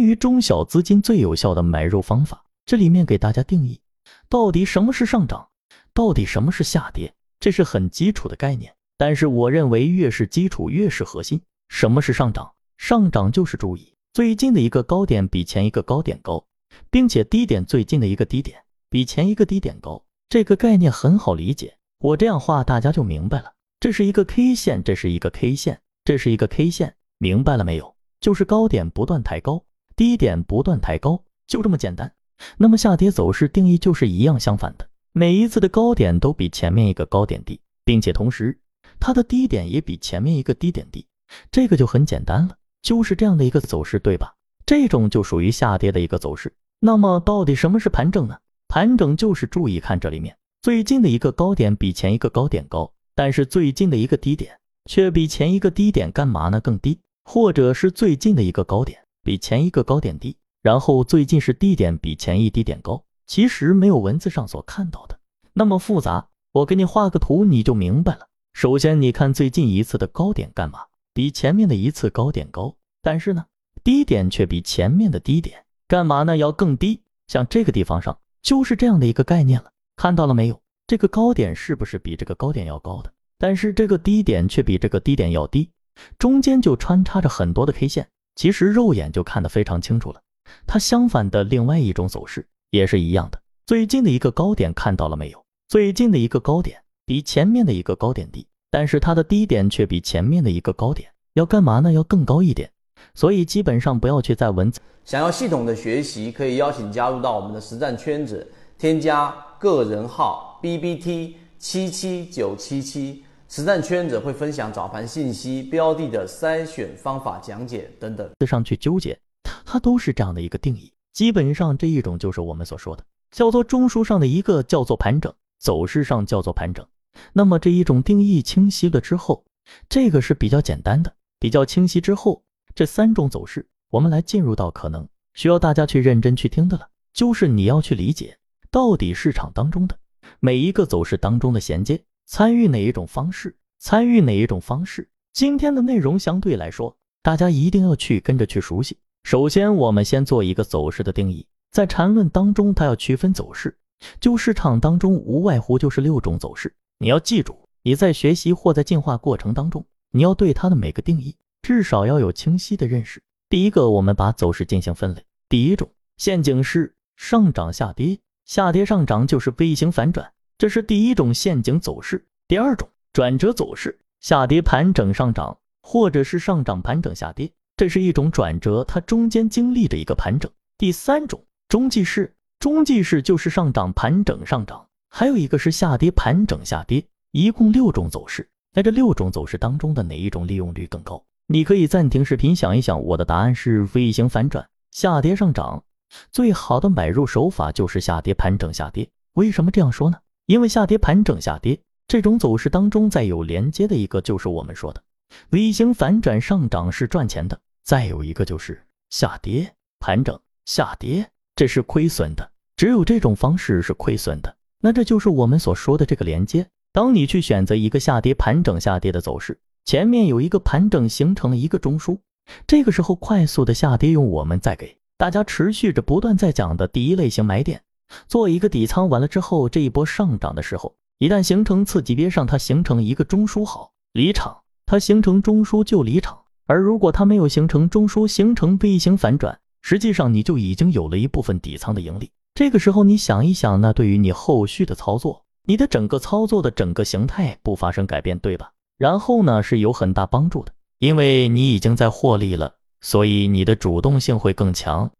对于中小资金最有效的买入方法，这里面给大家定义，到底什么是上涨，到底什么是下跌，这是很基础的概念。但是我认为越是基础越是核心。什么是上涨？上涨就是注意最近的一个高点比前一个高点高，并且低点最近的一个低点比前一个低点高。这个概念很好理解，我这样画大家就明白了。这是一个 K 线，这是一个 K 线，这是一个 K 线，明白了没有？就是高点不断抬高。低点不断抬高，就这么简单。那么下跌走势定义就是一样相反的，每一次的高点都比前面一个高点低，并且同时它的低点也比前面一个低点低，这个就很简单了，就是这样的一个走势，对吧？这种就属于下跌的一个走势。那么到底什么是盘整呢？盘整就是注意看这里面最近的一个高点比前一个高点高，但是最近的一个低点却比前一个低点干嘛呢？更低，或者是最近的一个高点。比前一个高点低，然后最近是低点比前一低点高，其实没有文字上所看到的那么复杂。我给你画个图，你就明白了。首先，你看最近一次的高点干嘛？比前面的一次高点高，但是呢，低点却比前面的低点干嘛呢？要更低。像这个地方上就是这样的一个概念了，看到了没有？这个高点是不是比这个高点要高的？但是这个低点却比这个低点要低，中间就穿插着很多的 K 线。其实肉眼就看得非常清楚了，它相反的另外一种走势也是一样的。最近的一个高点看到了没有？最近的一个高点比前面的一个高点低，但是它的低点却比前面的一个高点要干嘛呢？要更高一点。所以基本上不要去在文字。想要系统的学习，可以邀请加入到我们的实战圈子，添加个人号 B B T 七七九七七。实战圈子会分享早盘信息、标的的筛选方法讲解等等。上去纠结，它都是这样的一个定义。基本上这一种就是我们所说的叫做中枢上的一个叫做盘整，走势上叫做盘整。那么这一种定义清晰了之后，这个是比较简单的，比较清晰之后，这三种走势，我们来进入到可能需要大家去认真去听的了，就是你要去理解到底市场当中的每一个走势当中的衔接。参与哪一种方式？参与哪一种方式？今天的内容相对来说，大家一定要去跟着去熟悉。首先，我们先做一个走势的定义。在缠论当中，它要区分走势，就市场当中无外乎就是六种走势。你要记住，你在学习或在进化过程当中，你要对它的每个定义至少要有清晰的认识。第一个，我们把走势进行分类。第一种陷阱是上涨下跌，下跌上涨就是 V 型反转。这是第一种陷阱走势。第二种转折走势，下跌盘整上涨，或者是上涨盘整下跌，这是一种转折，它中间经历着一个盘整。第三种中继式，中继式就是上涨盘整上涨，还有一个是下跌盘整下跌，一共六种走势。在这六种走势当中的哪一种利用率更高？你可以暂停视频想一想，我的答案是 V 型反转，下跌上涨，最好的买入手法就是下跌盘整下跌。为什么这样说呢？因为下跌盘整下跌这种走势当中，再有连接的一个就是我们说的 V 型反转上涨是赚钱的，再有一个就是下跌盘整下跌，这是亏损的。只有这种方式是亏损的，那这就是我们所说的这个连接。当你去选择一个下跌盘整下跌的走势，前面有一个盘整形成了一个中枢，这个时候快速的下跌，用我们再给大家持续着不断在讲的第一类型买点。做一个底仓完了之后，这一波上涨的时候，一旦形成次级别上，它形成一个中枢，好离场，它形成中枢就离场。而如果它没有形成中枢，形成 V 型反转，实际上你就已经有了一部分底仓的盈利。这个时候你想一想，那对于你后续的操作，你的整个操作的整个形态不发生改变，对吧？然后呢是有很大帮助的，因为你已经在获利了，所以你的主动性会更强。